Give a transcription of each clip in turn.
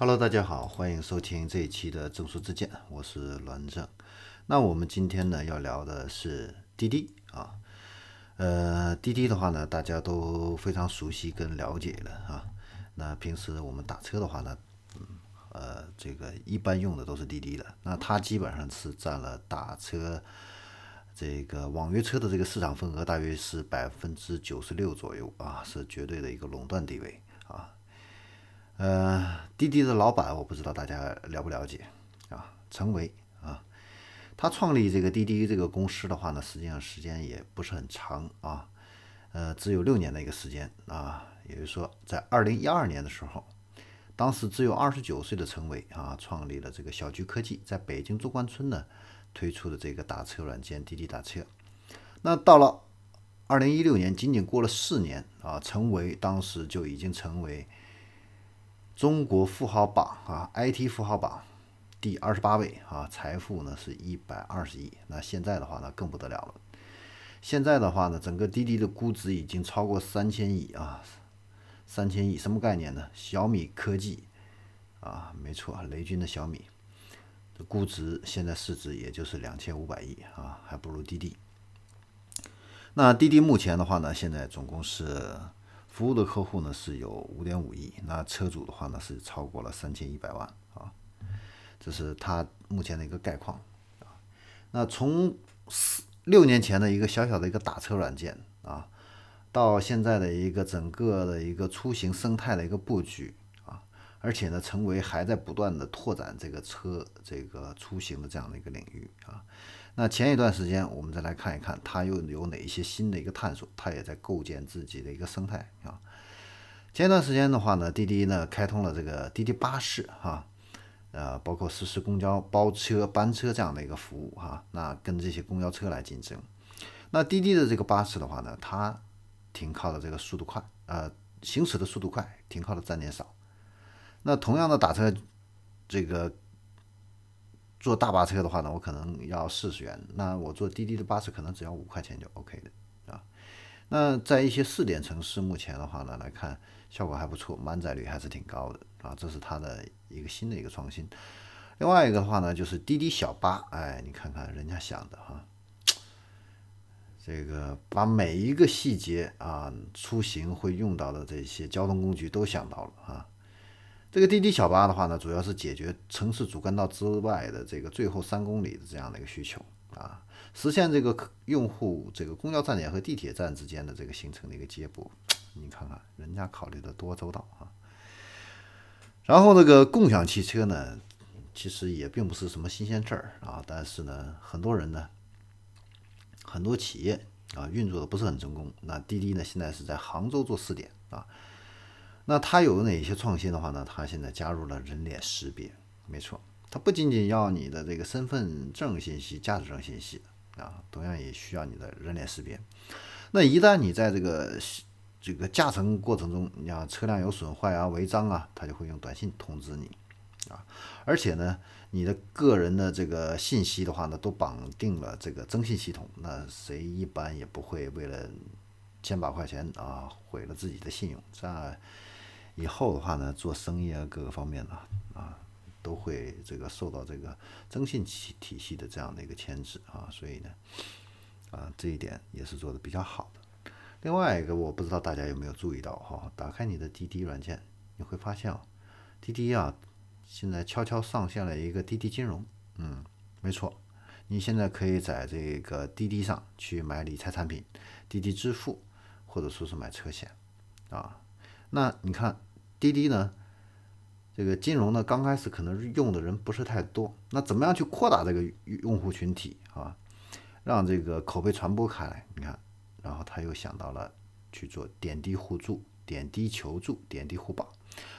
Hello，大家好，欢迎收听这一期的正说之见，我是栾正。那我们今天呢要聊的是滴滴啊，呃，滴滴的话呢，大家都非常熟悉跟了解了啊。那平时我们打车的话呢，嗯，呃，这个一般用的都是滴滴的，那它基本上是占了打车这个网约车的这个市场份额，大约是百分之九十六左右啊，是绝对的一个垄断地位啊。呃，滴滴的老板我不知道大家了不了解啊？陈维啊，他创立这个滴滴这个公司的话呢，实际上时间也不是很长啊，呃，只有六年的一个时间啊。也就是说，在二零一二年的时候，当时只有二十九岁的陈伟啊，创立了这个小桔科技，在北京中关村呢推出的这个打车软件滴滴打车。那到了二零一六年，仅仅过了四年啊，陈伟当时就已经成为。中国富豪榜啊，IT 富豪榜第二十八位啊，财富呢是一百二十亿。那现在的话呢，更不得了了。现在的话呢，整个滴滴的估值已经超过三千亿啊，三千亿什么概念呢？小米科技啊，没错，雷军的小米的估值现在市值也就是两千五百亿啊，还不如滴滴。那滴滴目前的话呢，现在总共是。服务的客户呢是有五点五亿，那车主的话呢是超过了三千一百万啊，这是它目前的一个概况啊。那从四六年前的一个小小的一个打车软件啊，到现在的一个整个的一个出行生态的一个布局，而且呢，成为还在不断的拓展这个车这个出行的这样的一个领域啊。那前一段时间，我们再来看一看，它又有哪一些新的一个探索？它也在构建自己的一个生态啊。前一段时间的话呢，滴滴呢开通了这个滴滴巴士哈，呃，包括实施公交包车、班车这样的一个服务哈。那跟这些公交车来竞争。那滴滴的这个巴士的话呢，它停靠的这个速度快，呃，行驶的速度快，停靠的站点少。那同样的打车，这个。坐大巴车的话呢，我可能要四十元，那我坐滴滴的巴士可能只要五块钱就 OK 的啊。那在一些试点城市，目前的话呢来看效果还不错，满载率还是挺高的啊。这是它的一个新的一个创新。另外一个的话呢，就是滴滴小巴，哎，你看看人家想的哈，这个把每一个细节啊，出行会用到的这些交通工具都想到了啊。这个滴滴小巴的话呢，主要是解决城市主干道之外的这个最后三公里的这样的一个需求啊，实现这个用户这个公交站点和地铁站之间的这个形成的一个接驳。你看看人家考虑的多周到啊！然后这个共享汽车呢，其实也并不是什么新鲜事儿啊，但是呢，很多人呢，很多企业啊运作的不是很成功。那滴滴呢，现在是在杭州做试点啊。那它有哪些创新的话呢？它现在加入了人脸识别，没错，它不仅仅要你的这个身份证信息、驾驶证信息啊，同样也需要你的人脸识别。那一旦你在这个这个驾乘过程中，你像车辆有损坏啊、违章啊，它就会用短信通知你啊。而且呢，你的个人的这个信息的话呢，都绑定了这个征信系统，那谁一般也不会为了千把块钱啊毁了自己的信用，这样。以后的话呢，做生意啊，各个方面呢，啊，都会这个受到这个征信体体系的这样的一个牵制啊，所以呢，啊，这一点也是做的比较好的。另外一个，我不知道大家有没有注意到哈，打开你的滴滴软件，你会发现啊，滴滴啊，现在悄悄上线了一个滴滴金融，嗯，没错，你现在可以在这个滴滴上去买理财产品，滴滴支付，或者说是买车险，啊，那你看。滴滴呢，这个金融呢，刚开始可能是用的人不是太多。那怎么样去扩大这个用户群体啊？让这个口碑传播开来？你看，然后他又想到了去做点滴互助、点滴求助、点滴互保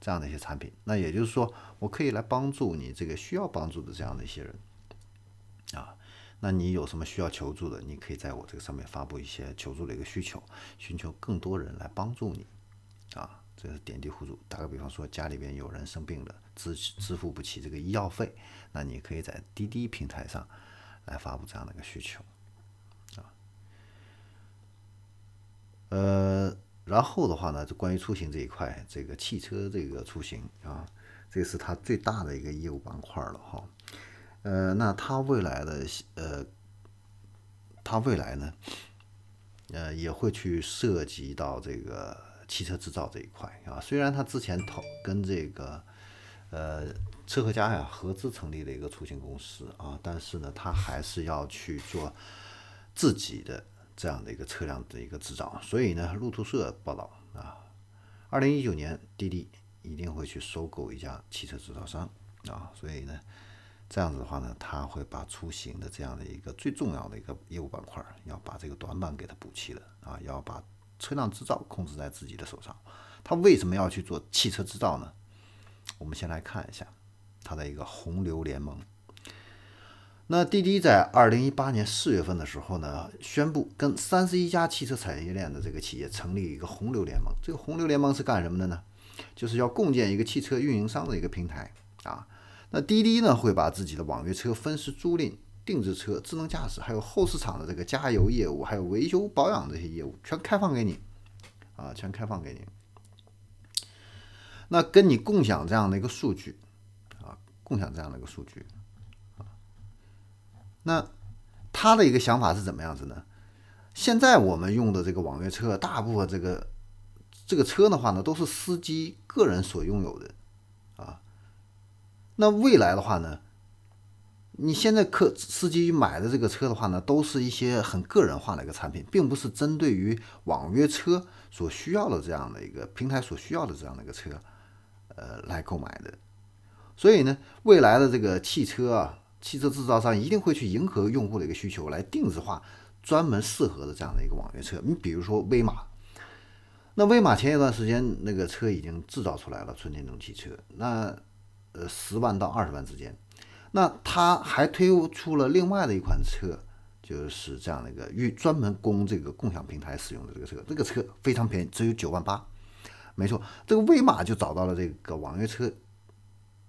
这样的一些产品。那也就是说，我可以来帮助你这个需要帮助的这样的一些人啊。那你有什么需要求助的，你可以在我这个上面发布一些求助的一个需求，寻求更多人来帮助你啊。这是点滴互助。打个比方说，家里边有人生病了，支支付不起这个医药费，那你可以在滴滴平台上来发布这样的一个需求，啊，呃，然后的话呢，就关于出行这一块，这个汽车这个出行啊，这是它最大的一个业务板块了哈。呃，那它未来的呃，它未来呢，呃，也会去涉及到这个汽车制造这一块啊。虽然它之前投跟这个呃车和家呀合资成立了一个出行公司啊，但是呢，它还是要去做自己的这样的一个车辆的一个制造。所以呢，路透社报道啊，二零一九年滴滴一定会去收购一家汽车制造商啊，所以呢。这样子的话呢，他会把出行的这样的一个最重要的一个业务板块，要把这个短板给它补齐了啊，要把车辆制造控制在自己的手上。他为什么要去做汽车制造呢？我们先来看一下他的一个洪流联盟。那滴滴在二零一八年四月份的时候呢，宣布跟三十一家汽车产业链的这个企业成立一个洪流联盟。这个洪流联盟是干什么的呢？就是要共建一个汽车运营商的一个平台啊。那滴滴呢，会把自己的网约车、分时租赁、定制车、智能驾驶，还有后市场的这个加油业务，还有维修保养这些业务，全开放给你，啊，全开放给你。那跟你共享这样的一个数据，啊，共享这样的一个数据，啊，那他的一个想法是怎么样子呢？现在我们用的这个网约车，大部分这个这个车的话呢，都是司机个人所拥有的。啊那未来的话呢？你现在客司机买的这个车的话呢，都是一些很个人化的一个产品，并不是针对于网约车所需要的这样的一个平台所需要的这样的一个车，呃，来购买的。所以呢，未来的这个汽车啊，汽车制造商一定会去迎合用户的一个需求，来定制化专门适合的这样的一个网约车。你比如说威马，那威马前一段时间那个车已经制造出来了，纯电动汽车，那。呃，十万到二十万之间，那他还推出了另外的一款车，就是这样的一个预专门供这个共享平台使用的这个车，这个车非常便宜，只有九万八。没错，这个威马就找到了这个网约车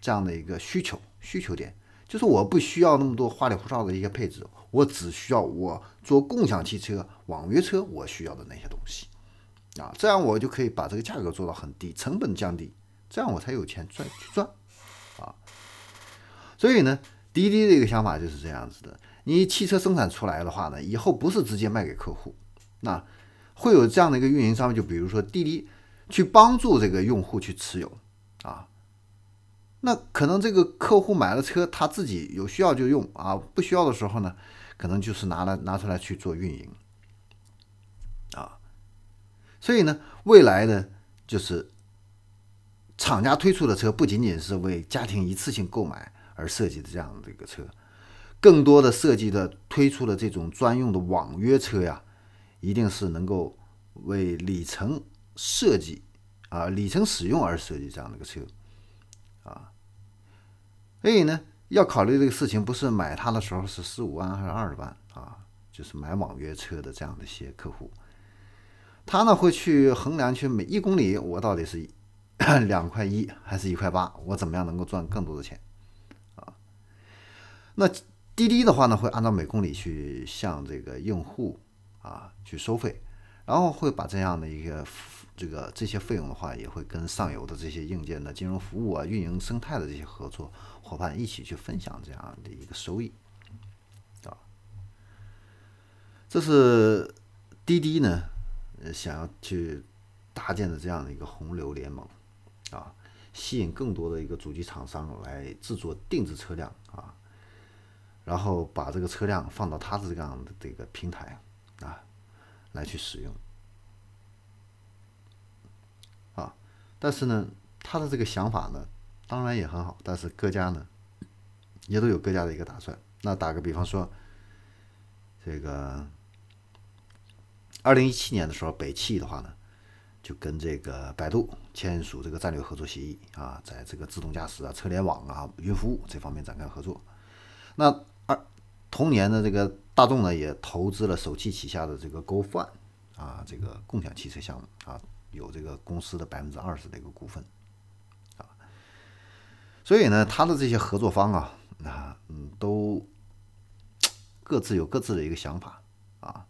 这样的一个需求需求点，就是我不需要那么多花里胡哨的一些配置，我只需要我做共享汽车、网约车我需要的那些东西啊，这样我就可以把这个价格做到很低，成本降低，这样我才有钱赚去赚。啊，所以呢，滴滴的一个想法就是这样子的：你汽车生产出来的话呢，以后不是直接卖给客户，那会有这样的一个运营商，就比如说滴滴去帮助这个用户去持有啊。那可能这个客户买了车，他自己有需要就用啊，不需要的时候呢，可能就是拿来拿出来去做运营啊。所以呢，未来呢，就是。厂家推出的车不仅仅是为家庭一次性购买而设计的这样的一个车，更多的设计的推出的这种专用的网约车呀，一定是能够为里程设计啊里程使用而设计这样的一个车啊。所以呢，要考虑这个事情，不是买它的时候是十五万还是二十万啊，就是买网约车的这样的一些客户，他呢会去衡量去每一公里我到底是。两块一还是一块八？我怎么样能够赚更多的钱？那滴滴的话呢，会按照每公里去向这个用户啊去收费，然后会把这样的一个这个这些费用的话，也会跟上游的这些硬件的金融服务啊、运营生态的这些合作伙伴一起去分享这样的一个收益啊。这是滴滴呢想要去搭建的这样的一个洪流联盟。啊，吸引更多的一个主机厂商来制作定制车辆啊，然后把这个车辆放到他的这样的这个平台啊，来去使用啊。但是呢，他的这个想法呢，当然也很好，但是各家呢，也都有各家的一个打算。那打个比方说，这个二零一七年的时候，北汽的话呢。就跟这个百度签署这个战略合作协议啊，在这个自动驾驶啊、车联网啊、云服务这方面展开合作。那同年的这个大众呢，也投资了首汽旗下的这个 GoFun 啊，这个共享汽车项目啊，有这个公司的百分之二十的一个股份啊。所以呢，他的这些合作方啊，啊嗯，都各自有各自的一个想法啊。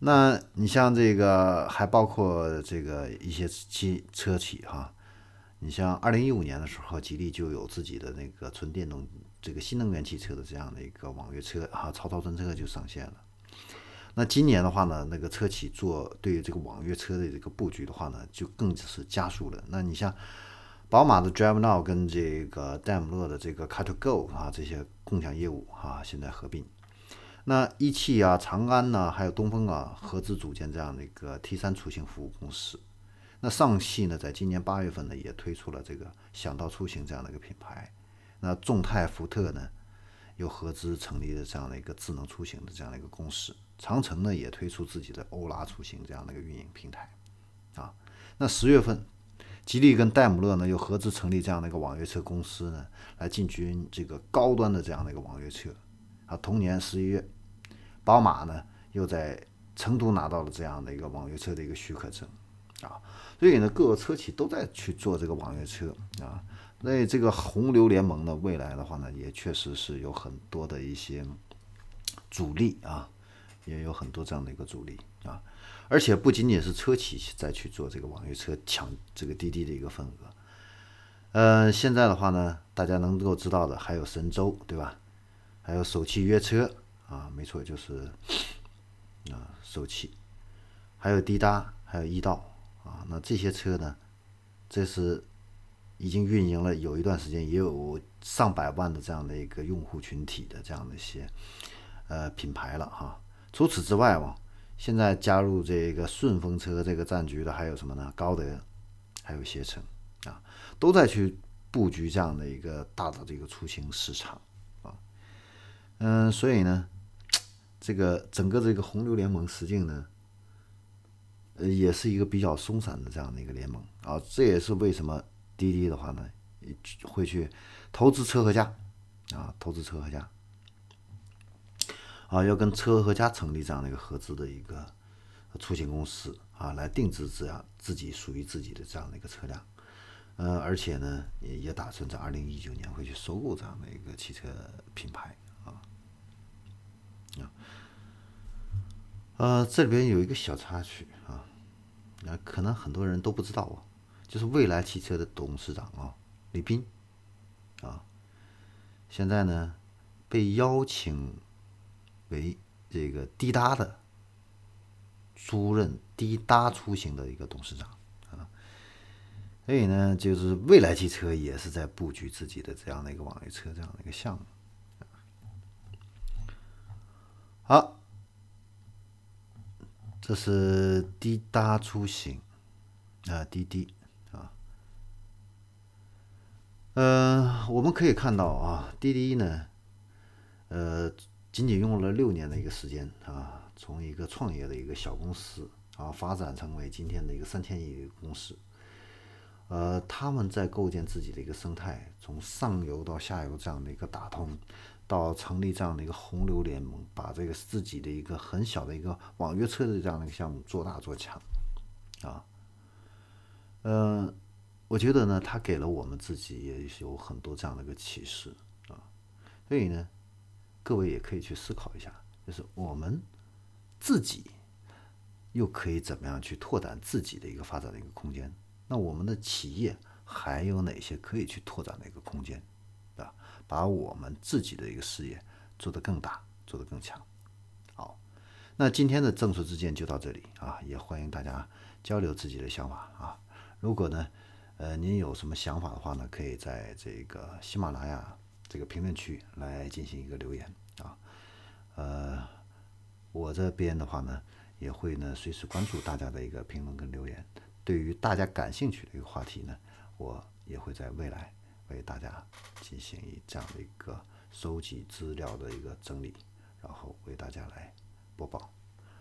那你像这个，还包括这个一些汽车企哈，你像二零一五年的时候，吉利就有自己的那个纯电动这个新能源汽车的这样的一个网约车啊，超超专车就上线了。那今年的话呢，那个车企做对于这个网约车的这个布局的话呢，就更是加速了。那你像宝马的 Drive Now 跟这个戴姆勒的这个 Car to Go 啊，这些共享业务啊，现在合并。那一汽啊、长安呢，还有东风啊，合资组建这样的一个 T 三出行服务公司。那上汽呢，在今年八月份呢，也推出了这个想到出行这样的一个品牌。那众泰、福特呢，又合资成立了这样的一个智能出行的这样的一个公司。长城呢，也推出自己的欧拉出行这样的一个运营平台。啊，那十月份，吉利跟戴姆勒呢，又合资成立这样的一个网约车公司呢，来进军这个高端的这样的一个网约车。啊，同年十一月，宝马呢又在成都拿到了这样的一个网约车的一个许可证，啊，所以呢各个车企都在去做这个网约车啊。那这个洪流联盟呢，未来的话呢，也确实是有很多的一些阻力啊，也有很多这样的一个阻力啊。而且不仅仅是车企在去做这个网约车抢这个滴滴的一个份额，呃，现在的话呢，大家能够知道的还有神州，对吧？还有首汽约车啊，没错，就是 啊首汽，还有滴答，还有易到啊。那这些车呢，这是已经运营了有一段时间，也有上百万的这样的一个用户群体的这样的一些呃品牌了哈。除此之外嘛，现在加入这个顺风车这个战局的还有什么呢？高德，还有携程啊，都在去布局这样的一个大的这个出行市场啊。嗯，所以呢，这个整个这个洪流联盟实际呢，也是一个比较松散的这样的一个联盟啊。这也是为什么滴滴的话呢，会去投资车和家啊，投资车和家啊，要跟车和家成立这样的一个合资的一个出行公司啊，来定制这样自己属于自己的这样的一个车辆。呃，而且呢，也也打算在二零一九年会去收购这样的一个汽车品牌啊啊。呃，这里边有一个小插曲啊，那可能很多人都不知道啊，就是蔚来汽车的董事长啊，李斌啊，现在呢被邀请为这个滴答的租任滴答出行的一个董事长啊，所以呢，就是蔚来汽车也是在布局自己的这样的一个网约车这样的一个项目，好。这是滴答出行啊，滴滴啊，呃，我们可以看到啊，滴滴呢，呃，仅仅用了六年的一个时间啊，从一个创业的一个小公司啊，发展成为今天的一个三千亿的公司。呃，他们在构建自己的一个生态，从上游到下游这样的一个打通。到成立这样的一个洪流联盟，把这个自己的一个很小的一个网约车的这样的一个项目做大做强，啊，嗯，我觉得呢，他给了我们自己也有很多这样的一个启示啊，所以呢，各位也可以去思考一下，就是我们自己又可以怎么样去拓展自己的一个发展的一个空间？那我们的企业还有哪些可以去拓展的一个空间？把我们自己的一个事业做得更大，做得更强。好，那今天的正说之见就到这里啊，也欢迎大家交流自己的想法啊。如果呢，呃，您有什么想法的话呢，可以在这个喜马拉雅这个评论区来进行一个留言啊。呃，我这边的话呢，也会呢随时关注大家的一个评论跟留言。对于大家感兴趣的一个话题呢，我也会在未来。为大家进行一这样的一个收集资料的一个整理，然后为大家来播报。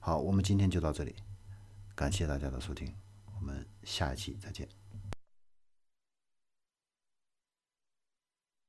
好，我们今天就到这里，感谢大家的收听，我们下一期再见。